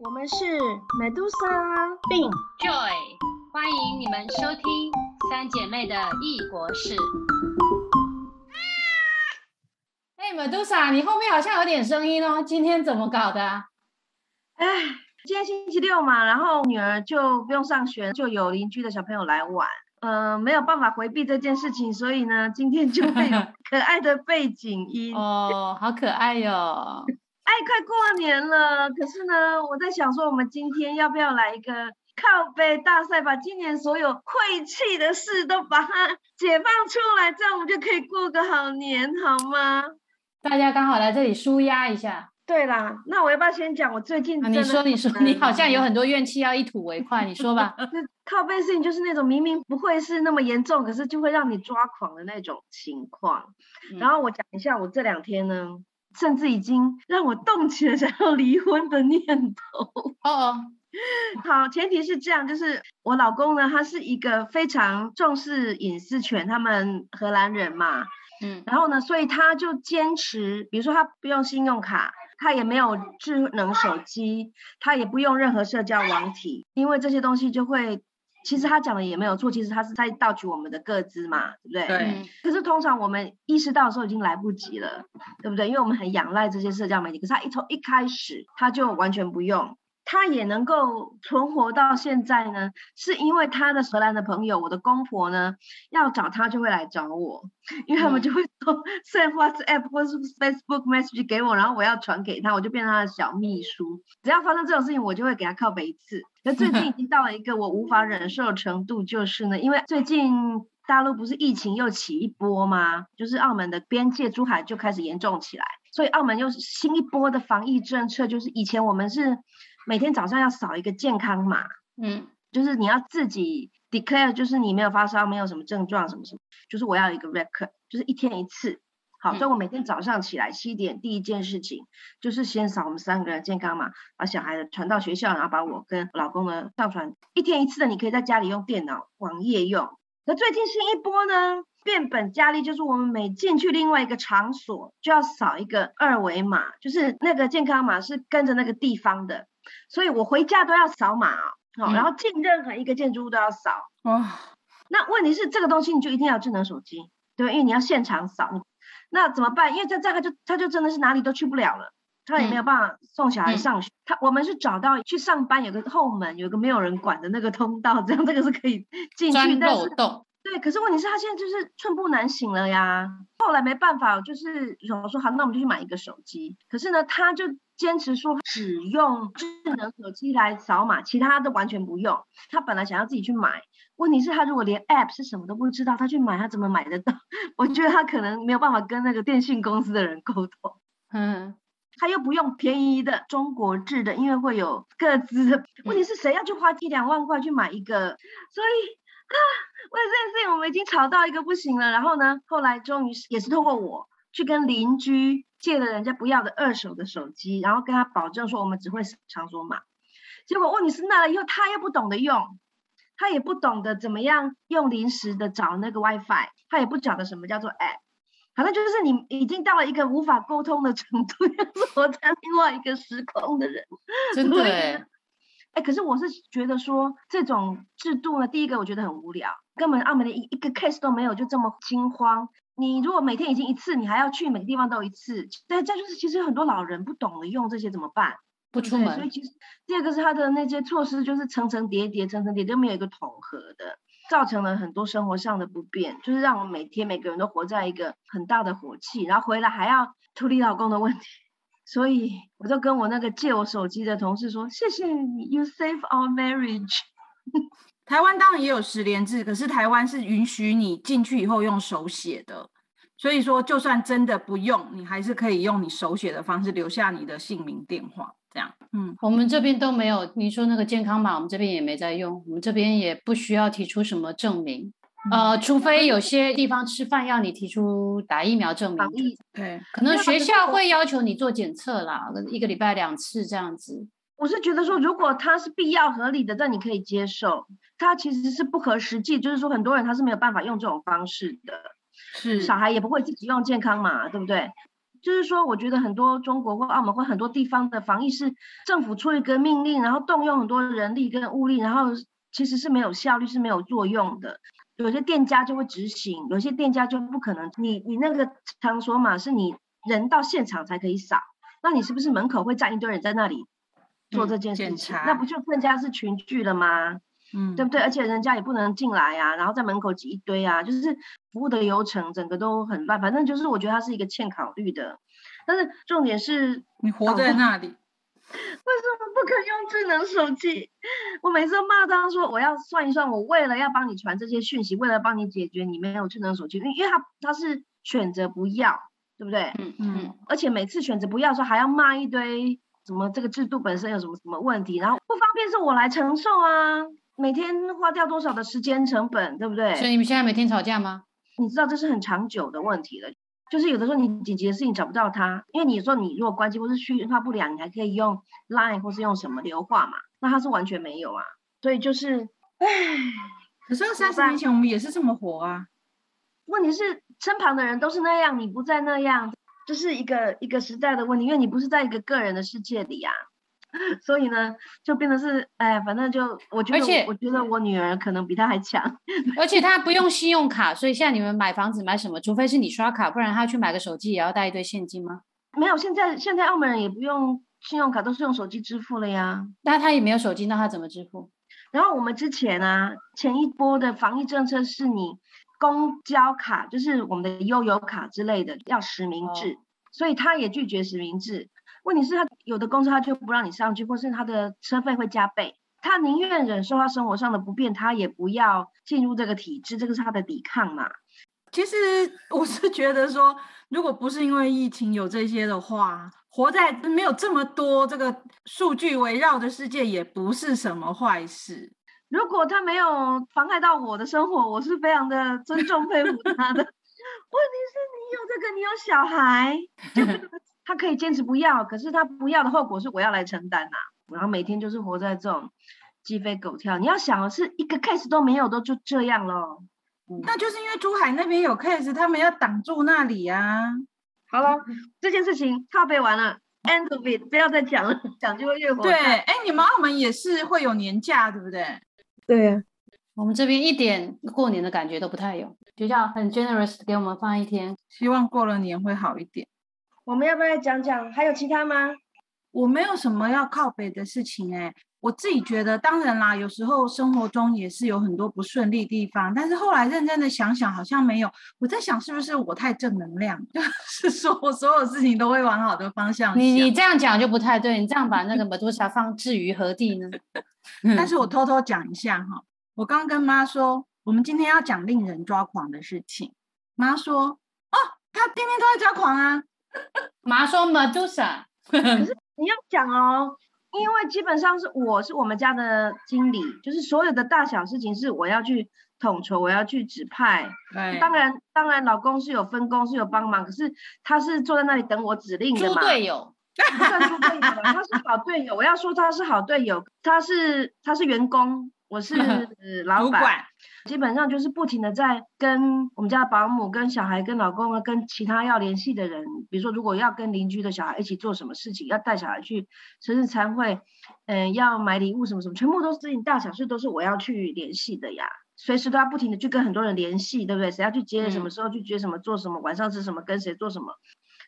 我们是 Medusa 并 Joy，欢迎你们收听三姐妹的异国事。哎，Medusa，你后面好像有点声音哦，今天怎么搞的？哎，今天星期六嘛，然后女儿就不用上学，就有邻居的小朋友来玩。嗯，没有办法回避这件事情，所以呢，今天就会有 可爱的背景音。哦，好可爱哟。哎，快过年了，可是呢，我在想说，我们今天要不要来一个靠背大赛，把今年所有晦气的事都把它解放出来，这样我们就可以过个好年，好吗？大家刚好来这里舒压一下。对啦，那我要不要先讲我最近？你说，你说，你好像有很多怨气要一吐为快，你说吧。靠背事情就是那种明明不会是那么严重，可是就会让你抓狂的那种情况。然后我讲一下，我这两天呢。甚至已经让我动起了想要离婚的念头。哦哦，好，前提是这样，就是我老公呢，他是一个非常重视隐私权，他们荷兰人嘛，嗯，然后呢，所以他就坚持，比如说他不用信用卡，他也没有智能手机，他也不用任何社交网体，因为这些东西就会。其实他讲的也没有错，其实他是在盗取我们的个资嘛，对不对？对。可是通常我们意识到的时候已经来不及了，对不对？因为我们很仰赖这些社交媒体，可是他一从一开始他就完全不用。他也能够存活到现在呢，是因为他的荷兰的朋友，我的公婆呢，要找他就会来找我，因为他们就会说 send WhatsApp 或是 Facebook message 给我，然后我要传给他，我就变成他的小秘书。只要发生这种事情，我就会给他靠背一次。那最近已经到了一个我无法忍受的程度，就是呢，因为最近大陆不是疫情又起一波吗？就是澳门的边界珠海就开始严重起来，所以澳门又是新一波的防疫政策，就是以前我们是。每天早上要扫一个健康码，嗯，就是你要自己 declare，就是你没有发烧，没有什么症状，什么什么，就是我要一个 record，就是一天一次。好，所以我每天早上起来七点，第一件事情就是先扫我们三个人健康码，把小孩的传到学校，然后把我跟老公呢上传。一天一次的，你可以在家里用电脑网页用。那最近新一波呢，变本加厉，就是我们每进去另外一个场所，就要扫一个二维码，就是那个健康码是跟着那个地方的。所以我回家都要扫码哦，然后进任何一个建筑物都要扫。哇，那问题是这个东西你就一定要智能手机，对因为你要现场扫，那怎么办？因为这这个就他就真的是哪里都去不了了，他也没有办法送小孩上学。他我们是找到去上班有个后门，有个没有人管的那个通道，这样这个是可以进去。但是对，可是问题是他现在就是寸步难行了呀。后来没办法，就是我说好，那我们就去买一个手机。可是呢，他就。坚持说只用智能手机来扫码，其他都完全不用。他本来想要自己去买，问题是，他如果连 App 是什么都不知道，他去买他怎么买得到？我觉得他可能没有办法跟那个电信公司的人沟通。嗯，他又不用便宜的中国制的，因为会有各自的。问题是谁要去花一两万块去买一个？所以啊，为了这件事情，我们已经吵到一个不行了。然后呢，后来终于也是通过我去跟邻居。借了人家不要的二手的手机，然后跟他保证说我们只会场所码，结果问题是那了以后他又不懂得用，他也不懂得怎么样用临时的找那个 WiFi，他也不晓得什么叫做 App，反正就是你已经到了一个无法沟通的程度，是活在另外一个时空的人，真的哎，可是我是觉得说这种制度呢，第一个我觉得很无聊，根本澳门的一一个 case 都没有，就这么惊慌。你如果每天已经一次，你还要去每个地方都一次，但这就是其实很多老人不懂得用这些怎么办？不出门。所以其实第二个是他的那些措施就是层层叠叠，层层叠都没有一个统合的，造成了很多生活上的不便，就是让我每天每个人都活在一个很大的火气，然后回来还要处理老公的问题，所以我就跟我那个借我手机的同事说：“谢谢你，You save our marriage。” 台湾当然也有十连制，可是台湾是允许你进去以后用手写的，所以说就算真的不用，你还是可以用你手写的方式留下你的姓名、电话这样。嗯，我们这边都没有。你说那个健康码，我们这边也没在用，我们这边也不需要提出什么证明，呃，除非有些地方吃饭要你提出打疫苗证明。对，可能学校会要求你做检测啦，一个礼拜两次这样子。我是觉得说，如果它是必要合理的，那你可以接受。它其实是不合实际，就是说很多人他是没有办法用这种方式的。是，小孩也不会自己用健康码，对不对？就是说，我觉得很多中国或澳门或很多地方的防疫是政府出一个命令，然后动用很多人力跟物力，然后其实是没有效率，是没有作用的。有些店家就会执行，有些店家就不可能。你你那个场所嘛，是你人到现场才可以扫，那你是不是门口会站一堆人在那里做这件事情？那不就更加是群聚了吗？嗯，对不对？而且人家也不能进来啊，然后在门口挤一堆啊，就是服务的流程整个都很乱。反正就是我觉得它是一个欠考虑的。但是重点是你活在那里。为什么不可用智能手机？我每次都骂他说：“我要算一算，我为了要帮你传这些讯息，为了帮你解决你没有智能手机，因为因为他他是选择不要，对不对？嗯嗯。而且每次选择不要的时候，还要骂一堆什么这个制度本身有什么什么问题，然后不方便是我来承受啊，每天花掉多少的时间成本，对不对？所以你们现在每天吵架吗？你知道这是很长久的问题了。就是有的时候你紧急的事情找不到他，因为你说你如果关机或是讯话不良，你还可以用 Line 或是用什么留话嘛，那他是完全没有啊，所以就是，唉，可是三十年前我们也是这么活啊，问题是身旁的人都是那样，你不再那样，就是一个一个时代的问题，因为你不是在一个个人的世界里呀。所以呢，就变得是，哎，反正就我觉得，我觉得我女儿可能比他还强，而且他不用信用卡，所以现在你们买房子买什么，除非是你刷卡，不然他去买个手机也要带一堆现金吗？没有，现在现在澳门人也不用信用卡，都是用手机支付了呀。那他也没有手机，那他怎么支付？然后我们之前啊，前一波的防疫政策是你公交卡，就是我们的悠游卡之类的要实名制，所以他也拒绝实名制。问题是，他有的公司他就不让你上去，或是他的车费会加倍，他宁愿忍受他生活上的不便，他也不要进入这个体制，这个是他的抵抗嘛。其实我是觉得说，如果不是因为疫情有这些的话，活在没有这么多这个数据围绕的世界，也不是什么坏事。如果他没有妨害到我的生活，我是非常的尊重佩服他的。问题是你有这个，你有小孩。他可以坚持不要，可是他不要的后果是我要来承担呐。然后每天就是活在这种鸡飞狗跳。你要想的是一个 case 都没有，都就这样咯。那就是因为珠海那边有 case，他们要挡住那里啊。好了，这件事情靠背完了，end of it，不要再讲了，讲就会越火。对，哎，你们澳门也是会有年假，对不对？对呀，我们这边一点过年的感觉都不太有，学校很 generous 给我们放一天，希望过了年会好一点。我们要不要讲讲？还有其他吗？我没有什么要靠北的事情哎，我自己觉得，当然啦，有时候生活中也是有很多不顺利地方，但是后来认真的想想，好像没有。我在想，是不是我太正能量？就是说我所有事情都会往好的方向。你你这样讲就不太对，你这样把那个马多沙放置于何地呢？但是我偷偷讲一下哈，我刚跟妈说，我们今天要讲令人抓狂的事情。妈说，哦，他天天都在抓狂啊。妈说 Medusa，可是你要讲哦，因为基本上是我是我们家的经理，就是所有的大小事情是我要去统筹，我要去指派。对，当然当然老公是有分工是有帮忙，可是他是坐在那里等我指令的嘛。猪队友，不算猪队友，他是好队友。我要说他是好队友，他是他是员工。我是 老板，基本上就是不停的在跟我们家保姆、跟小孩、跟老公啊、跟其他要联系的人，比如说如果要跟邻居的小孩一起做什么事情，要带小孩去生日餐会，嗯，要买礼物什么什么，全部都是大小事都是我要去联系的呀，随时都要不停的去跟很多人联系，对不对？谁要去接，什么时候去接，什么做什么，晚上吃什么，跟谁做什么。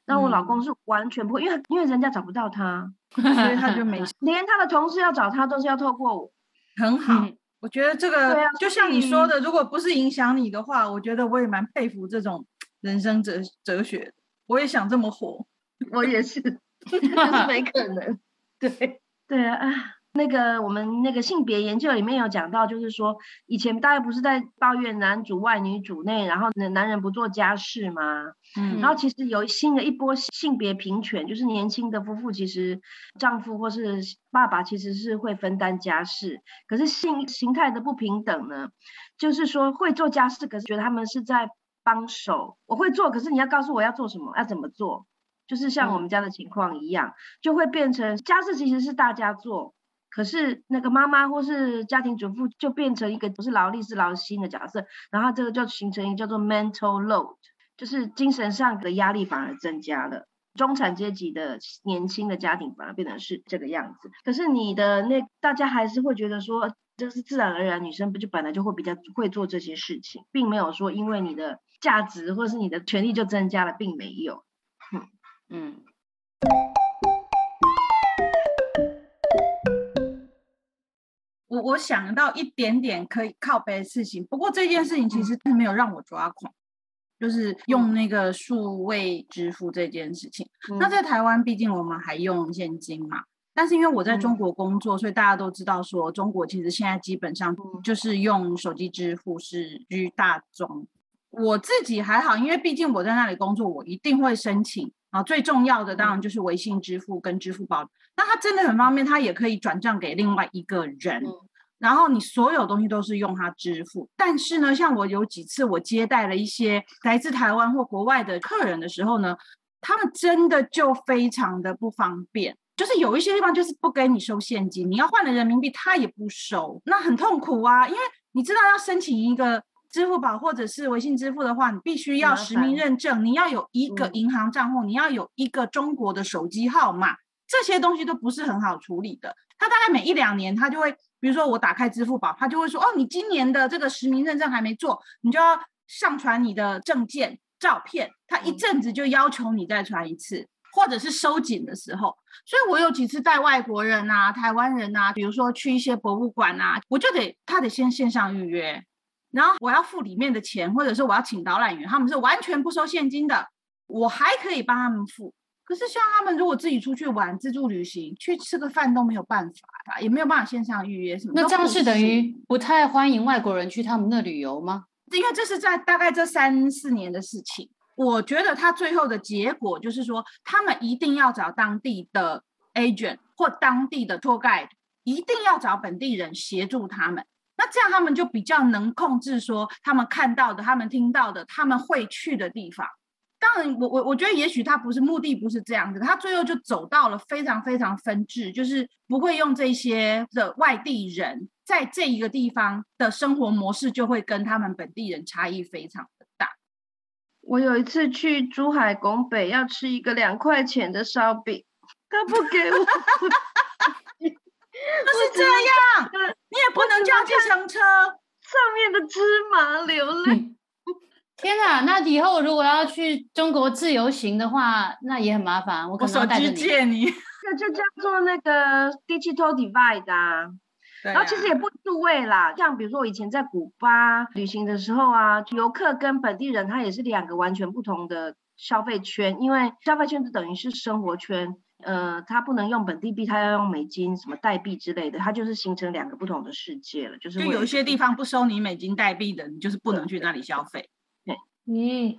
那我老公是完全不会，因为因为人家找不到他，所以他就没，连他的同事要找他都是要透过我。很好，我觉得这个就像你说的，如果不是影响你的话，我觉得我也蛮佩服这种人生哲哲学。我也想这么活，我也是，就是没可能。对对啊。那个我们那个性别研究里面有讲到，就是说以前大家不是在抱怨男主外女主内，然后男男人不做家事吗？嗯，然后其实有新的一波性别平权，就是年轻的夫妇其实丈夫或是爸爸其实是会分担家事，可是性形态的不平等呢，就是说会做家事，可是觉得他们是在帮手，我会做，可是你要告诉我要做什么，要怎么做，就是像我们家的情况一样，就会变成家事其实是大家做。可是那个妈妈或是家庭主妇就变成一个不是劳力是劳心的角色，然后这个就形成一个叫做 mental load，就是精神上的压力反而增加了。中产阶级的年轻的家庭反而变成是这个样子。可是你的那大家还是会觉得说，这是自然而然，女生不就本来就会比较会做这些事情，并没有说因为你的价值或者是你的权利就增加了，并没有。嗯嗯。我我想到一点点可以靠背的事情，不过这件事情其实是没有让我抓狂，就是用那个数位支付这件事情。那在台湾，毕竟我们还用现金嘛，但是因为我在中国工作，所以大家都知道说，中国其实现在基本上就是用手机支付是居大宗。我自己还好，因为毕竟我在那里工作，我一定会申请。啊，最重要的当然就是微信支付跟支付宝，那它真的很方便，它也可以转账给另外一个人，然后你所有东西都是用它支付。但是呢，像我有几次我接待了一些来自台湾或国外的客人的时候呢，他们真的就非常的不方便，就是有一些地方就是不给你收现金，你要换了人民币他也不收，那很痛苦啊，因为你知道要申请一个。支付宝或者是微信支付的话，你必须要实名认证，你要有一个银行账户，你要有一个中国的手机号码，这些东西都不是很好处理的。他大概每一两年，他就会，比如说我打开支付宝，他就会说，哦，你今年的这个实名认证还没做，你就要上传你的证件照片，他一阵子就要求你再传一次，或者是收紧的时候。所以我有几次带外国人啊、台湾人啊，比如说去一些博物馆啊，我就得他得先线上预约。然后我要付里面的钱，或者是我要请导览员，他们是完全不收现金的，我还可以帮他们付。可是像他们如果自己出去玩、自助旅行、去吃个饭都没有办法，也没有办法线上预约什么。那这样是等于不太欢迎外国人去他们那旅游吗？因为这是在大概这三四年的事情。我觉得他最后的结果就是说，他们一定要找当地的 agent 或当地的 tour guide，一定要找本地人协助他们。那这样他们就比较能控制，说他们看到的、他们听到的、他们会去的地方。当然，我我我觉得也许他不是目的，不是这样子，他最后就走到了非常非常分治，就是不会用这些的外地人在这一个地方的生活模式，就会跟他们本地人差异非常的大。我有一次去珠海拱北要吃一个两块钱的烧饼，他不给我。那是这样，你也不能叫计程车。上面的芝麻流泪。天哪，那以后如果要去中国自由行的话，那也很麻烦。我可能要带着你。借你。这就叫做那个 digital divide 啊。然后其实也不数位啦，像比如说我以前在古巴旅行的时候啊，游客跟本地人他也是两个完全不同的消费圈，因为消费圈就等于是生活圈。呃，它不能用本地币，它要用美金、什么代币之类的，它就是形成两个不同的世界了。就是就有一些地方不收你美金代币的，你就是不能去那里消费。对，嗯，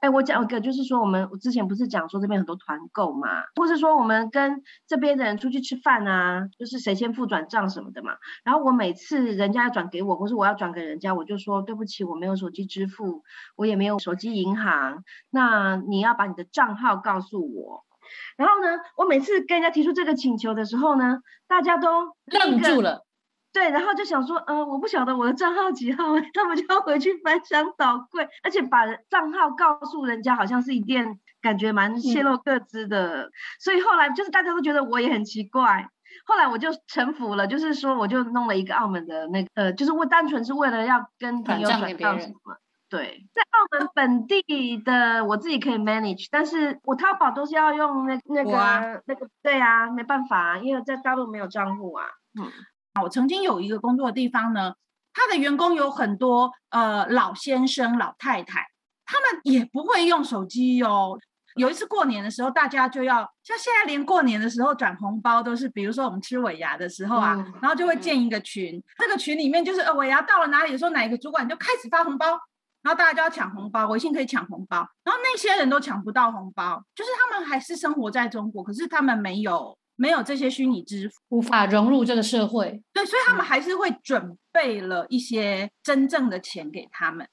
哎，我讲一个，就是说我们我之前不是讲说这边很多团购嘛，或是说我们跟这边的人出去吃饭啊，就是谁先付转账什么的嘛。然后我每次人家要转给我，或是我要转给人家，我就说对不起，我没有手机支付，我也没有手机银行，那你要把你的账号告诉我。然后呢，我每次跟人家提出这个请求的时候呢，大家都愣住了。对，然后就想说，呃，我不晓得我的账号几号，他们就要回去翻箱倒柜，而且把账号告诉人家，好像是一件感觉蛮泄露个资的。所以后来就是大家都觉得我也很奇怪，后来我就臣服了，就是说我就弄了一个澳门的那个，呃，就是为单纯是为了要跟朋友转账什么。对，在澳门本地的我自己可以 manage，但是我淘宝都是要用那那个啊那个，对啊，没办法，因为在大陆没有账户啊。嗯，我曾经有一个工作的地方呢，他的员工有很多呃老先生老太太，他们也不会用手机哟。有一次过年的时候，大家就要像现在连过年的时候转红包都是，比如说我们吃尾牙的时候啊，然后就会建一个群，这个群里面就是呃尾牙到了哪里的时候，哪一个主管就开始发红包。然后大家就要抢红包，微信可以抢红包，然后那些人都抢不到红包，就是他们还是生活在中国，可是他们没有没有这些虚拟支付，无法融入这个社会。对，所以他们还是会准备了一些真正的钱给他们。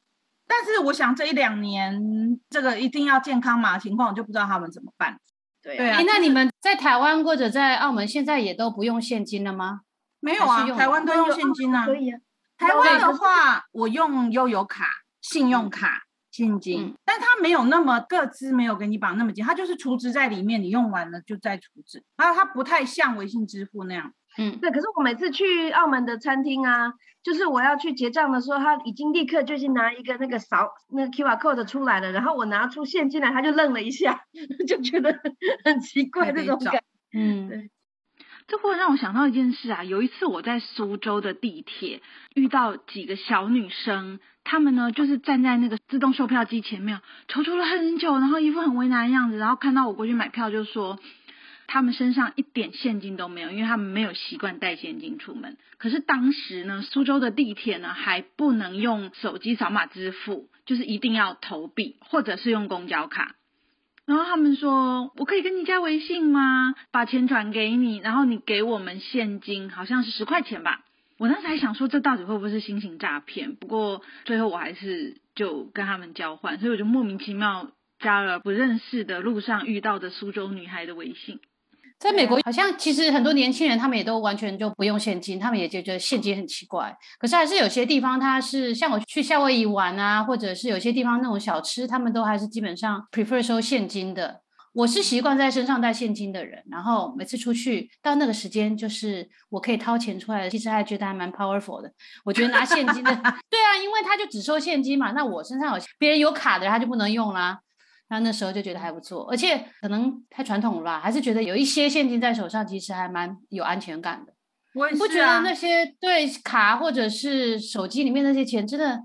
但是我想这一两年这个一定要健康码情况，就不知道他们怎么办。对啊，哎，那你们在台湾或者在澳门现在也都不用现金了吗？没有啊，台湾都用现金啊。可以啊。台湾的话，我用悠游卡。信用卡，现金，但它没有那么各资没有给你绑那么紧，它就是储值在里面，你用完了就再储值，然后它不太像微信支付那样。嗯，对。可是我每次去澳门的餐厅啊，就是我要去结账的时候，他已经立刻就已经拿一个那个扫那个 QR code 出来了，然后我拿出现金来，他就愣了一下，就觉得很奇怪这种感。嗯，对。这会让我想到一件事啊，有一次我在苏州的地铁遇到几个小女生，她们呢就是站在那个自动售票机前面，踌躇了很久，然后一副很为难的样子，然后看到我过去买票就说。他们身上一点现金都没有，因为他们没有习惯带现金出门。可是当时呢，苏州的地铁呢还不能用手机扫码支付，就是一定要投币或者是用公交卡。然后他们说：“我可以跟你加微信吗？把钱转给你，然后你给我们现金，好像是十块钱吧。”我当时还想说，这到底会不会是新型诈骗？不过最后我还是就跟他们交换，所以我就莫名其妙加了不认识的路上遇到的苏州女孩的微信。在美国，好像其实很多年轻人他们也都完全就不用现金，他们也就觉得现金很奇怪。可是还是有些地方，它是像我去夏威夷玩啊，或者是有些地方那种小吃，他们都还是基本上 prefer 收现金的。我是习惯在身上带现金的人，然后每次出去到那个时间，就是我可以掏钱出来，其实还觉得还蛮 powerful 的。我觉得拿现金的，对啊，因为他就只收现金嘛，那我身上有别人有卡的，他就不能用啦。那那时候就觉得还不错，而且可能太传统了吧，还是觉得有一些现金在手上，其实还蛮有安全感的。我不觉得那些对卡或者是手机里面那些钱真的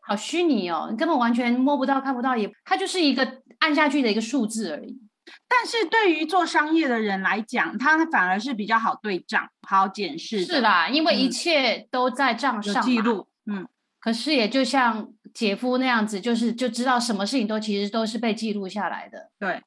好虚拟哦，你根本完全摸不到、看不到，也它就是一个按下去的一个数字而已。但是对于做商业的人来讲，它反而是比较好对账、好检视。是啦，因为一切都在账上记录。嗯。可是也就像姐夫那样子，就是就知道什么事情都其实都是被记录下来的。对，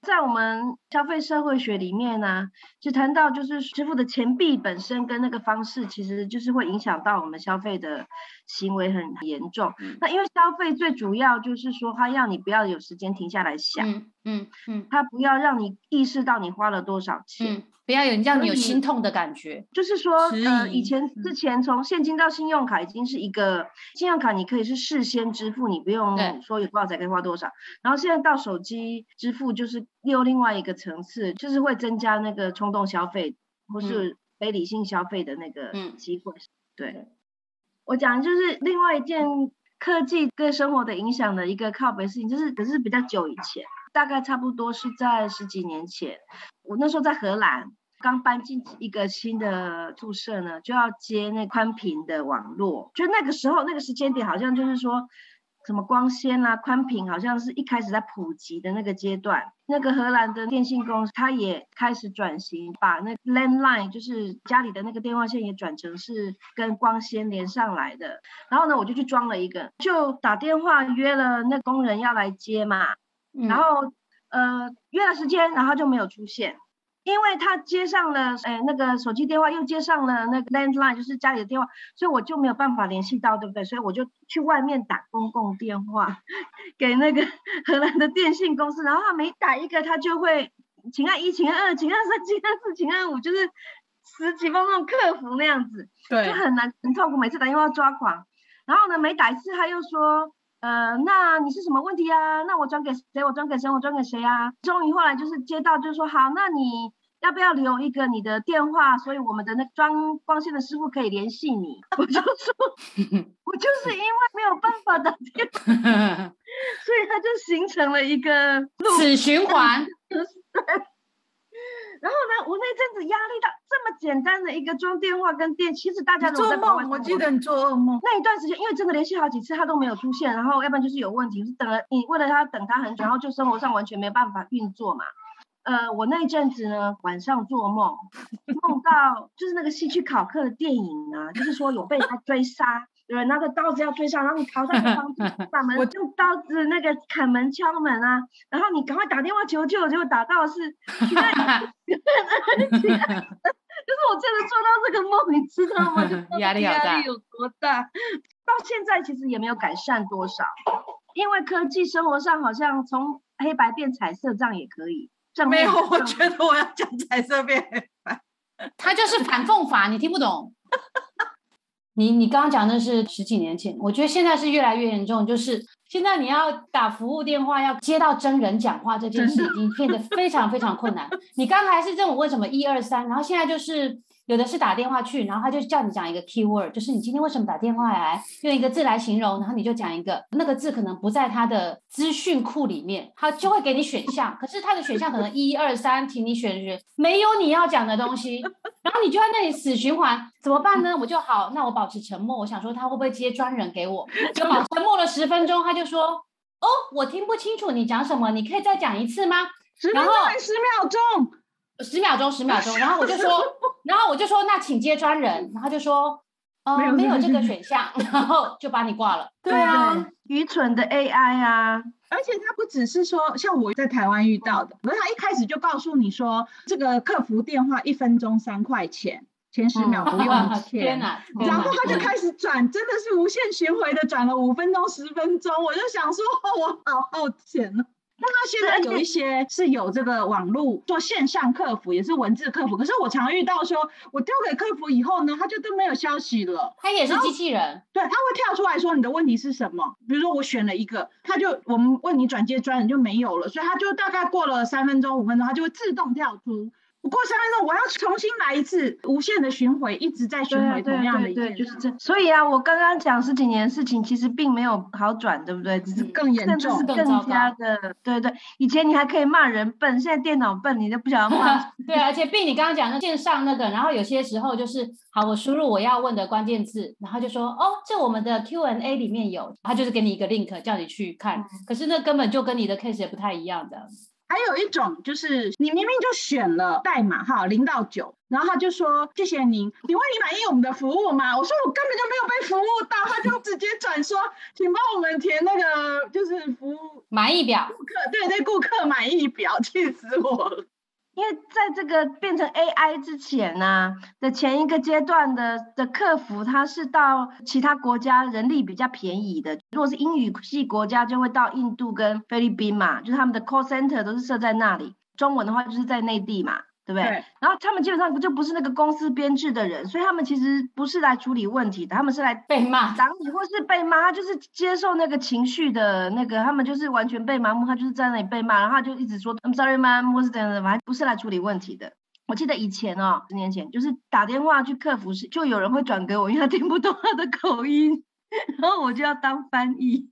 在我们消费社会学里面呢，就谈到就是支付的钱币本身跟那个方式，其实就是会影响到我们消费的行为很严重。那因为消费最主要就是说，他要你不要有时间停下来想，嗯嗯，他不要让你意识到你花了多少钱。不要有让你有心痛的感觉，就是说，呃，以前之前从现金到信用卡已经是一个信用卡，你可以是事先支付，你不用说有多少才可以花多少。然后现在到手机支付，就是又另外一个层次，就是会增加那个冲动消费或是非理性消费的那个机会。对，我讲就是另外一件科技对生活的影响的一个靠北事情，就是可是比较久以前，大概差不多是在十几年前，我那时候在荷兰。刚搬进一个新的宿舍呢，就要接那宽频的网络。就那个时候，那个时间点，好像就是说，什么光纤啦、宽频，好像是一开始在普及的那个阶段。那个荷兰的电信公司，它也开始转型，把那 landline，就是家里的那个电话线，也转成是跟光纤连上来的。然后呢，我就去装了一个，就打电话约了那工人要来接嘛。然后呃约了时间，然后就没有出现。因为他接上了，哎，那个手机电话又接上了那个 landline，就是家里的电话，所以我就没有办法联系到，对不对？所以我就去外面打公共电话，给那个 荷兰的电信公司，然后他每打一个，他就会请按一，请按二，请按三，请按四，请按五，就是十几分钟客服那样子，对，就很难很痛苦，每次打电话抓狂。然后呢，每打一次他又说。呃，那你是什么问题啊？那我转给谁？我转给谁？我转给谁啊？终于后来就是接到，就是说好，那你要不要留一个你的电话？所以我们的那装光纤的师傅可以联系你。我就说，我就是因为没有办法打电话，所以他就形成了一个死循环。然后呢，我那阵子压力大，这么简单的一个装电话跟电，其实大家都做梦。我记得你做噩梦。那一段时间，因为真的联系好几次，他都没有出现，然后要不然就是有问题，是等了你为了他等他很久，然后就生活上完全没办法运作嘛。呃，我那一阵子呢，晚上做梦，梦到就是那个希区考克的电影啊，就是说有被他追杀。有人拿着刀子要追杀，然后你逃在房子 把门我用刀子那个砍门敲门啊，然后你赶快打电话求救，结果打到是 就是我真的做到这个梦，你知道吗？压力压力有多大？到现在其实也没有改善多少，因为科技生活上好像从黑白变彩色这样也可以。没有，我觉得我要讲彩色变黑白，它就是反讽法，你听不懂。你你刚刚讲的是十几年前，我觉得现在是越来越严重，就是现在你要打服务电话，要接到真人讲话这件事，已经变得非常非常困难。你刚才是这种问什么一二三，然后现在就是。有的是打电话去，然后他就叫你讲一个 key word，就是你今天为什么打电话来，用一个字来形容，然后你就讲一个那个字可能不在他的资讯库里面，他就会给你选项，可是他的选项可能一二三，请你选选，没有你要讲的东西，然后你就在那里死循环，怎么办呢？我就好，那我保持沉默，我想说他会不会接专人给我，就保沉默了十分钟，他就说，哦，我听不清楚你讲什么，你可以再讲一次吗？十分钟还十秒钟。十秒钟，十秒钟，然后我就说，然后我就说，那请接专人，然后就说，呃，没有这个 选项，然后就把你挂了。对啊，愚蠢的 AI 啊！而且他不只是说，像我在台湾遇到的，可是他一开始就告诉你说，这个客服电话一分钟三块钱，前十秒不用钱，然后他就开始转，真的是无限循环的转了五分钟、十分钟，我就想说，我好好钱哦。那他现在有一些是有这个网络做线上客服，也是文字客服。可是我常遇到说，我丢给客服以后呢，他就都没有消息了。他也是机器人，对，他会跳出来说你的问题是什么。比如说我选了一个，他就我们问你转接专人就没有了，所以他就大概过了三分钟五分钟，他就会自动跳出。不过三分钟，我要重新来一次，无限的巡回，一直在巡回同样的一件就是这。所以啊，我刚刚讲十几年的事情，其实并没有好转，对不对？只是更严重，是更加的，对对。以前你还可以骂人笨，现在电脑笨，你都不想要骂。对，而且并你刚刚讲的线上那个，然后有些时候就是，好，我输入我要问的关键字，然后就说，哦，这我们的 Q&A 里面有，他就是给你一个 link 叫你去看，可是那根本就跟你的 case 也不太一样的。还有一种就是你明明就选了代码哈零到九，然后他就说谢谢您，请问你满意我们的服务吗？我说我根本就没有被服务到，他就直接转说，请帮我们填那个就是服务满意表，顾客对对顾客满意表，气死我了。因为在这个变成 AI 之前呢的前一个阶段的的客服，他是到其他国家人力比较便宜的。如果是英语系国家，就会到印度跟菲律宾嘛，就是他们的 call center 都是设在那里。中文的话就是在内地嘛。对不对？然后他们基本上就不是那个公司编制的人，所以他们其实不是来处理问题的，他们是来被骂、挡你或是被骂，他就是接受那个情绪的那个，他们就是完全被麻木，他就是在那里被骂，然后他就一直说 I'm sorry, ma'am，或是怎样的，反正不是来处理问题的。我记得以前哦，十年前就是打电话去客服室，就有人会转给我，因为他听不懂他的口音，然后我就要当翻译。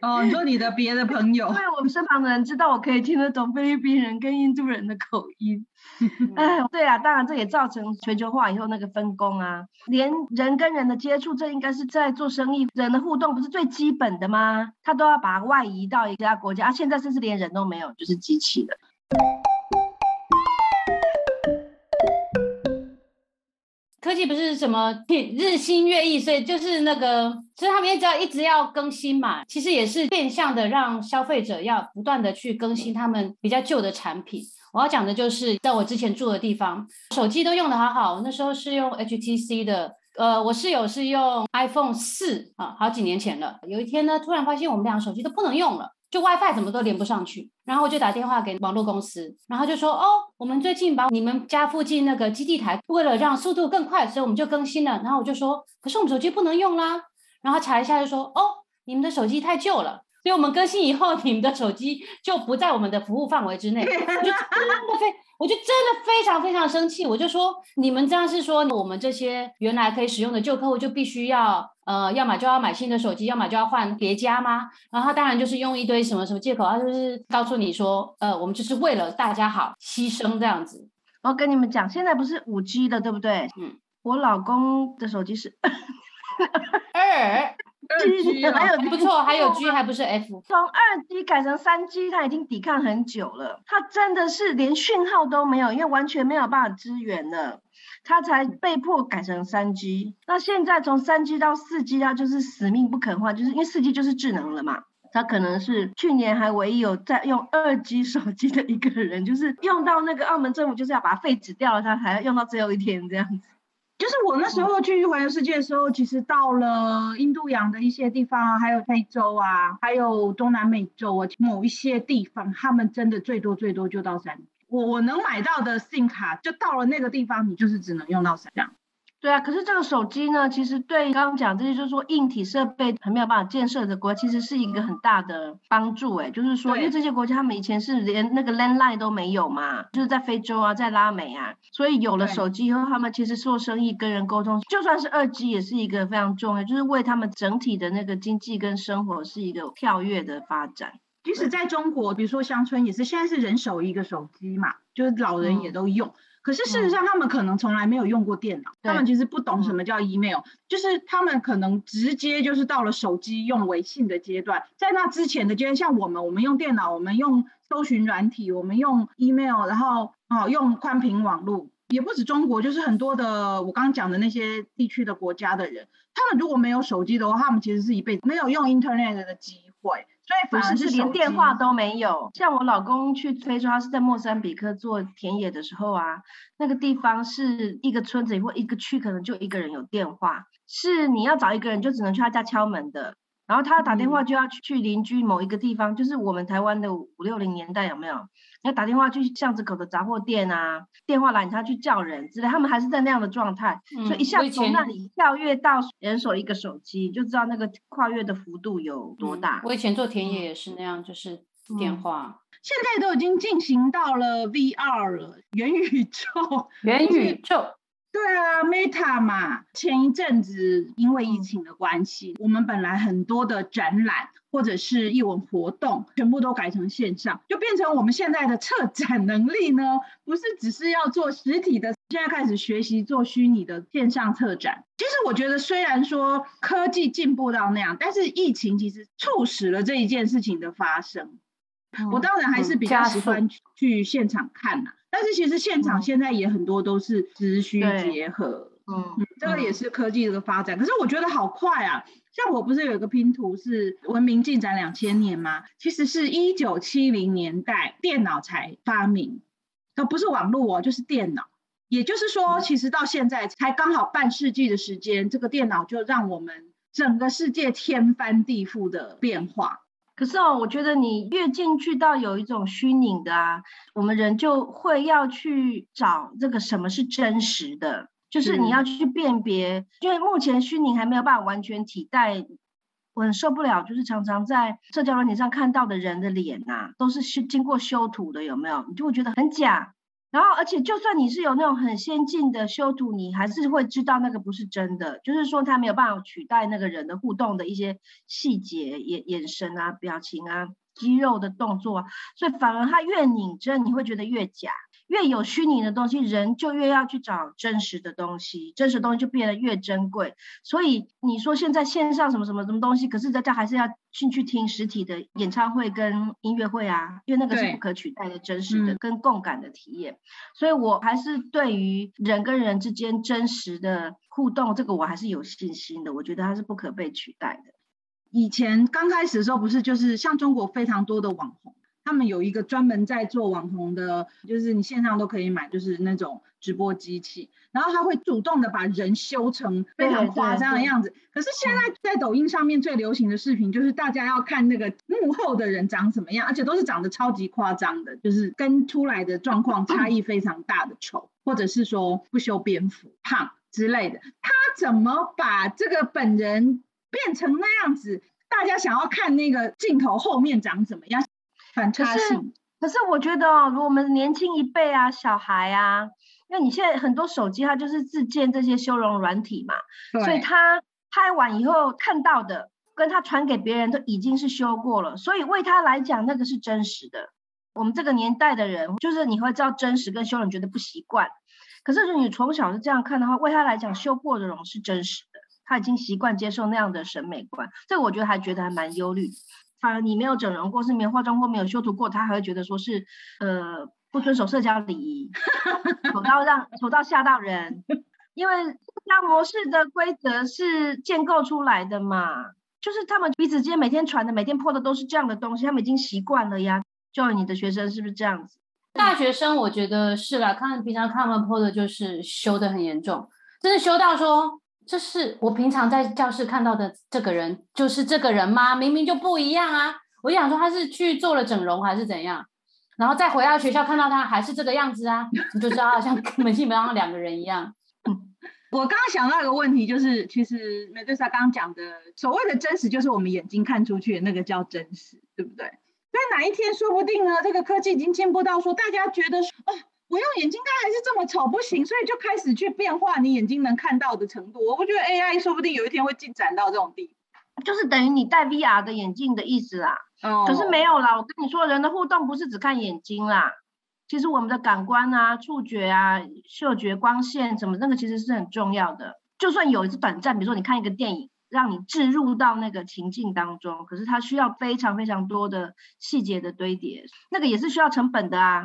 哦，你说你的别的朋友，因为我们身旁的人知道我可以听得懂菲律宾人跟印度人的口音。哎，对啊，当然这也造成全球化以后那个分工啊，连人跟人的接触，这应该是在做生意人的互动，不是最基本的吗？他都要把它外移到一家国家，啊，现在甚至连人都没有，就是机器了。科技不是什么日新月异，所以就是那个，所以他们一直要一直要更新嘛。其实也是变相的让消费者要不断的去更新他们比较旧的产品。我要讲的就是在我之前住的地方，手机都用的好好。那时候是用 HTC 的，呃，我室友是用 iPhone 四啊，好几年前了。有一天呢，突然发现我们两个手机都不能用了。就 WiFi 怎么都连不上去，然后我就打电话给网络公司，然后就说哦，我们最近把你们家附近那个基地台，为了让速度更快，所以我们就更新了。然后我就说，可是我们手机不能用啦。然后查一下就说，哦，你们的手机太旧了。所以我们更新以后，你们的手机就不在我们的服务范围之内。我就真的非，我就真的非常非常生气。我就说，你们这样是说，我们这些原来可以使用的旧客户就必须要，呃，要么就要买新的手机，要么就要换别家吗？然后他当然就是用一堆什么什么借口，他就是告诉你说，呃，我们就是为了大家好，牺牲这样子。我跟你们讲，现在不是五 G 的，对不对？嗯。我老公的手机是二。G 还有不错，还有 G 还不是 F。从二 G 改成三 G，它已经抵抗很久了。它真的是连讯号都没有，因为完全没有办法支援了，它才被迫改成三 G。那现在从三 G 到四 G，它就是死命不肯换，就是因为四 G 就是智能了嘛。他可能是去年还唯一有在用二 G 手机的一个人，就是用到那个澳门政府就是要把它废止掉了，他还要用到最后一天这样子。就是我那时候去环游世界的时候，其实到了印度洋的一些地方，还有非洲啊，还有东南美洲啊，某一些地方，他们真的最多最多就到三。我我能买到的 SIM 卡，就到了那个地方，你就是只能用到三。这样。对啊，可是这个手机呢，其实对刚刚讲这些，就是说硬体设备还没有办法建设的国家，其实是一个很大的帮助。哎，就是说，因为这些国家他们以前是连那个 landline 都没有嘛，就是在非洲啊，在拉美啊，所以有了手机以后，他们其实做生意、跟人沟通，就算是二 G 也是一个非常重要，就是为他们整体的那个经济跟生活是一个跳跃的发展。即使在中国，比如说乡村也是，现在是人手一个手机嘛，就是老人也都用。可是事实上，他们可能从来没有用过电脑，他们其实不懂什么叫 email，就是他们可能直接就是到了手机用微信的阶段。在那之前的阶段，像我们，我们用电脑，我们用搜寻软体，我们用 email，然后啊用宽频网络，也不止中国，就是很多的我刚刚讲的那些地区的国家的人，他们如果没有手机的话，他们其实是一辈子没有用 internet 的机会。所以反而是连电话都没有。像我老公去非洲，他是在莫桑比克做田野的时候啊，那个地方是一个村子或一个区，可能就一个人有电话，是你要找一个人就只能去他家敲门的。然后他打电话就要去去邻居某一个地方，就是我们台湾的五六零年代有没有？要打电话去巷子口的杂货店啊，电话来他去叫人之类，他们还是在那样的状态，所以一下从那里跳跃到人手一个手机，就知道那个跨越的幅度有多大。我以前做田野也是那样，就是电话。现在都已经进行到了 VR 了，元宇宙，元宇宙。对啊，Meta 嘛，前一阵子因为疫情的关系，我们本来很多的展览或者是艺文活动，全部都改成线上，就变成我们现在的策展能力呢，不是只是要做实体的，现在开始学习做虚拟的线上策展。其实我觉得，虽然说科技进步到那样，但是疫情其实促使了这一件事情的发生。我当然还是比较喜欢去现场看呐。但是其实现场现在也很多都是资虚结合，嗯，这个也是科技的发展。可是我觉得好快啊！像我不是有一个拼图是文明进展两千年吗？其实是一九七零年代电脑才发明，它不是网络哦，就是电脑。也就是说，其实到现在才刚好半世纪的时间，这个电脑就让我们整个世界天翻地覆的变化。可是哦，我觉得你越进去到有一种虚拟的啊，我们人就会要去找这个什么是真实的，就是你要去辨别，因为目前虚拟还没有办法完全替代。我很受不了，就是常常在社交软件上看到的人的脸呐，都是修经过修图的，有没有？你就会觉得很假。然后，而且就算你是有那种很先进的修图，你还是会知道那个不是真的。就是说，他没有办法取代那个人的互动的一些细节、眼眼神啊、表情啊、肌肉的动作，所以反而他越拧真，你会觉得越假。越有虚拟的东西，人就越要去找真实的东西，真实东西就变得越珍贵。所以你说现在线上什么什么什么东西，可是大家还是要进去听实体的演唱会跟音乐会啊，因为那个是不可取代的真实的跟共感的体验。所以我还是对于人跟人之间真实的互动，这个我还是有信心的。我觉得它是不可被取代的。以前刚开始的时候，不是就是像中国非常多的网红。他们有一个专门在做网红的，就是你线上都可以买，就是那种直播机器，然后他会主动的把人修成非常夸张的样子。可是现在在抖音上面最流行的视频，就是大家要看那个幕后的人长什么样，而且都是长得超级夸张的，就是跟出来的状况差异非常大的丑，或者是说不修边幅、胖之类的。他怎么把这个本人变成那样子？大家想要看那个镜头后面长怎么样？反差性，可是我觉得哦，如果我们年轻一辈啊，小孩啊，因为你现在很多手机它就是自建这些修容软体嘛，所以他拍完以后看到的，跟他传给别人都已经是修过了，所以为他来讲那个是真实的。我们这个年代的人，就是你会知道真实跟修容觉得不习惯，可是如果你从小是这样看的话，为他来讲修过的容是真实的，他已经习惯接受那样的审美观，这个我觉得还觉得还蛮忧虑。反而你没有整容过，是没有化妆过，没有修图过，他还会觉得说是呃不遵守社交礼仪，丑到让丑到吓到人。因为社交模式的规则是建构出来的嘛，就是他们彼此之间每天传的、每天破的都是这样的东西，他们已经习惯了呀。就你的学生是不是这样子？大学生我觉得是啦，看平常看他们破的就是修的很严重，真的修到说。这是我平常在教室看到的这个人，就是这个人吗？明明就不一样啊！我想说他是去做了整容还是怎样，然后再回到学校看到他还是这个样子啊，你就知道好像根本基本上两个人一样。我刚刚想到一个问题，就是其实美对莎刚刚讲的所谓的真实，就是我们眼睛看出去的那个叫真实，对不对？所以哪一天说不定呢，这个科技已经进步到说，大家觉得哦，我用眼睛看还是这么丑，不行，所以就开始去变化你眼睛能看到的程度。我不觉得 AI 说不定有一天会进展到这种地步，就是等于你戴 VR 的眼镜的意思啦。哦。可是没有啦，我跟你说，人的互动不是只看眼睛啦。其实我们的感官啊、触觉啊、嗅觉、光线什么，那个其实是很重要的。就算有一次短暂，比如说你看一个电影，让你置入到那个情境当中，可是它需要非常非常多的细节的堆叠，那个也是需要成本的啊。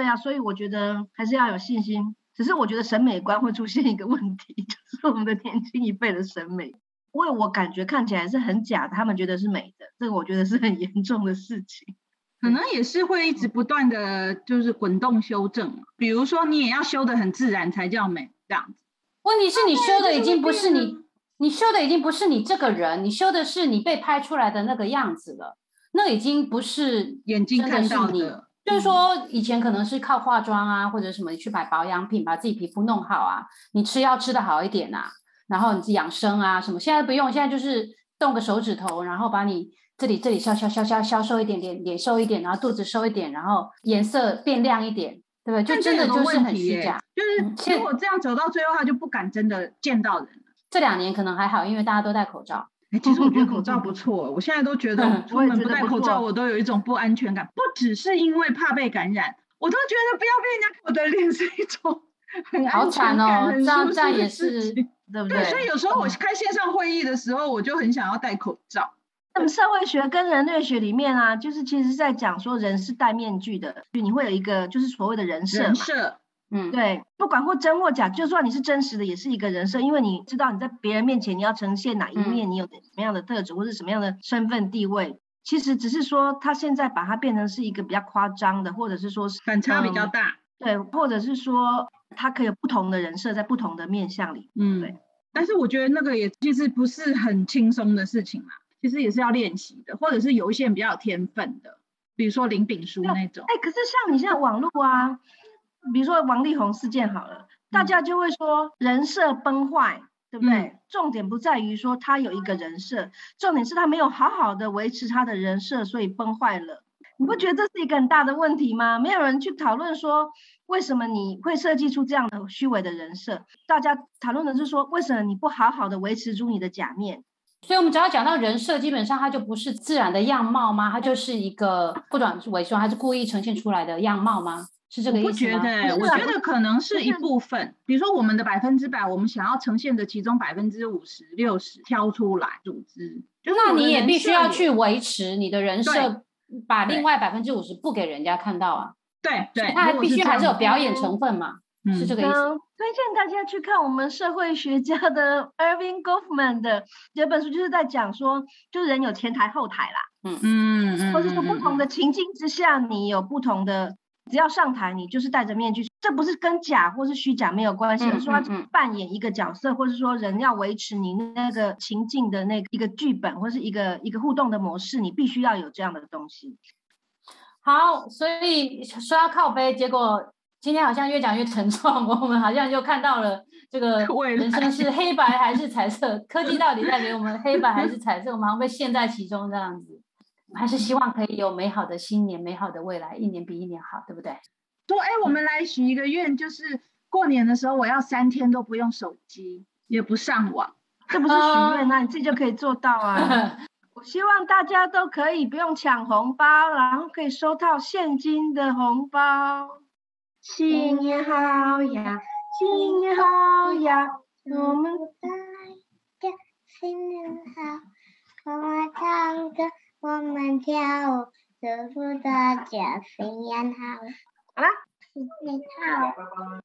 对啊，所以我觉得还是要有信心。只是我觉得审美观会出现一个问题，就是我们的年轻一辈的审美，因为我感觉看起来是很假的，他们觉得是美的，这个我觉得是很严重的事情。可能也是会一直不断的就是滚动修正，比如说你也要修的很自然才叫美这样子。问题是你修的已经不是你，你修的已经不是你这个人，你修的是你被拍出来的那个样子了，那已经不是眼睛看到的。就是说以前可能是靠化妆啊或者什么去买保养品把自己皮肤弄好啊，你吃药吃的好一点啊，然后你养生啊什么，现在不用，现在就是动个手指头，然后把你。这里这里消消消消消瘦一点点，脸瘦一点，然后肚子瘦一点，然后颜色变亮一点，对不对？就真的就是很虚假。就是如果这样走到最后，他就不敢真的见到人了。这两年可能还好，因为大家都戴口罩。哎，其实我觉得 口罩不错。我现在都觉得出门不戴口罩，我都有一种不安全感。不只是因为怕被感染，我都觉得不要被人家看我的脸 是一种很安全感、很舒适的事情，对不对？所以有时候我开线上会议的时候，我就很想要戴口罩。那么社会学跟人类学里面啊，就是其实在讲说人是戴面具的，就你会有一个就是所谓的人设人设，嗯，对，不管或真或假，就算你是真实的，也是一个人设，因为你知道你在别人面前你要呈现哪一面，你有什么样的特质或者什么样的身份地位，其实只是说他现在把它变成是一个比较夸张的，或者是说是反差比较大，对，或者是说他可以有不同的人设在不同的面相里，嗯，对。但是我觉得那个也其实不是很轻松的事情嘛。其实也是要练习的，或者是有一些人比较有天分的，比如说林炳书那种。哎，可是像你现在网络啊，比如说王力宏事件好了，大家就会说人设崩坏，对不对？重点不在于说他有一个人设，重点是他没有好好的维持他的人设，所以崩坏了。你不觉得这是一个很大的问题吗？没有人去讨论说为什么你会设计出这样的虚伪的人设，大家讨论的是说为什么你不好好的维持住你的假面。所以，我们只要讲到人设，基本上它就不是自然的样貌吗？它就是一个不管是伪装还是故意呈现出来的样貌吗？是这个意思吗？我觉得，我觉得可能是一部分。比如说，我们的百分之百，我们想要呈现的其中百分之五十、六十挑出来组织，那你也必须要去维持你的人设，把另外百分之五十不给人家看到啊。对对，它必须还是有表演成分嘛。是这个意思。推荐大家去看我们社会学家的 Irving Goffman 的这本书，就是在讲说，就是人有前台后台啦，嗯嗯嗯，或者说不同的情境之下，你有不同的，只要上台，你就是戴着面具，这不是跟假或是虚假没有关系，是说扮演一个角色，或者说人要维持你那个情境的那一个剧本，或是一个一个互动的模式，你必须要有这样的东西。好，所以说要靠背，结果。今天好像越讲越沉重，我们好像就看到了这个 人生是黑白还是彩色？科技到底带给我们黑白还是彩色？我们好像被陷在其中这样子。还是希望可以有美好的新年，美好的未来，一年比一年好，对不对？说，哎，我们来许一个愿，就是过年的时候我要三天都不用手机，也不上网。这不是许愿，那你自己就可以做到啊！我希望大家都可以不用抢红包，然后可以收到现金的红包。新年好呀，新年好呀，我们大家新年好，我们唱歌，我们跳舞，祝福大家新年好。好了，新年好，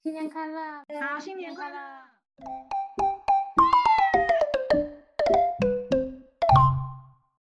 新年快乐，好，新年快乐。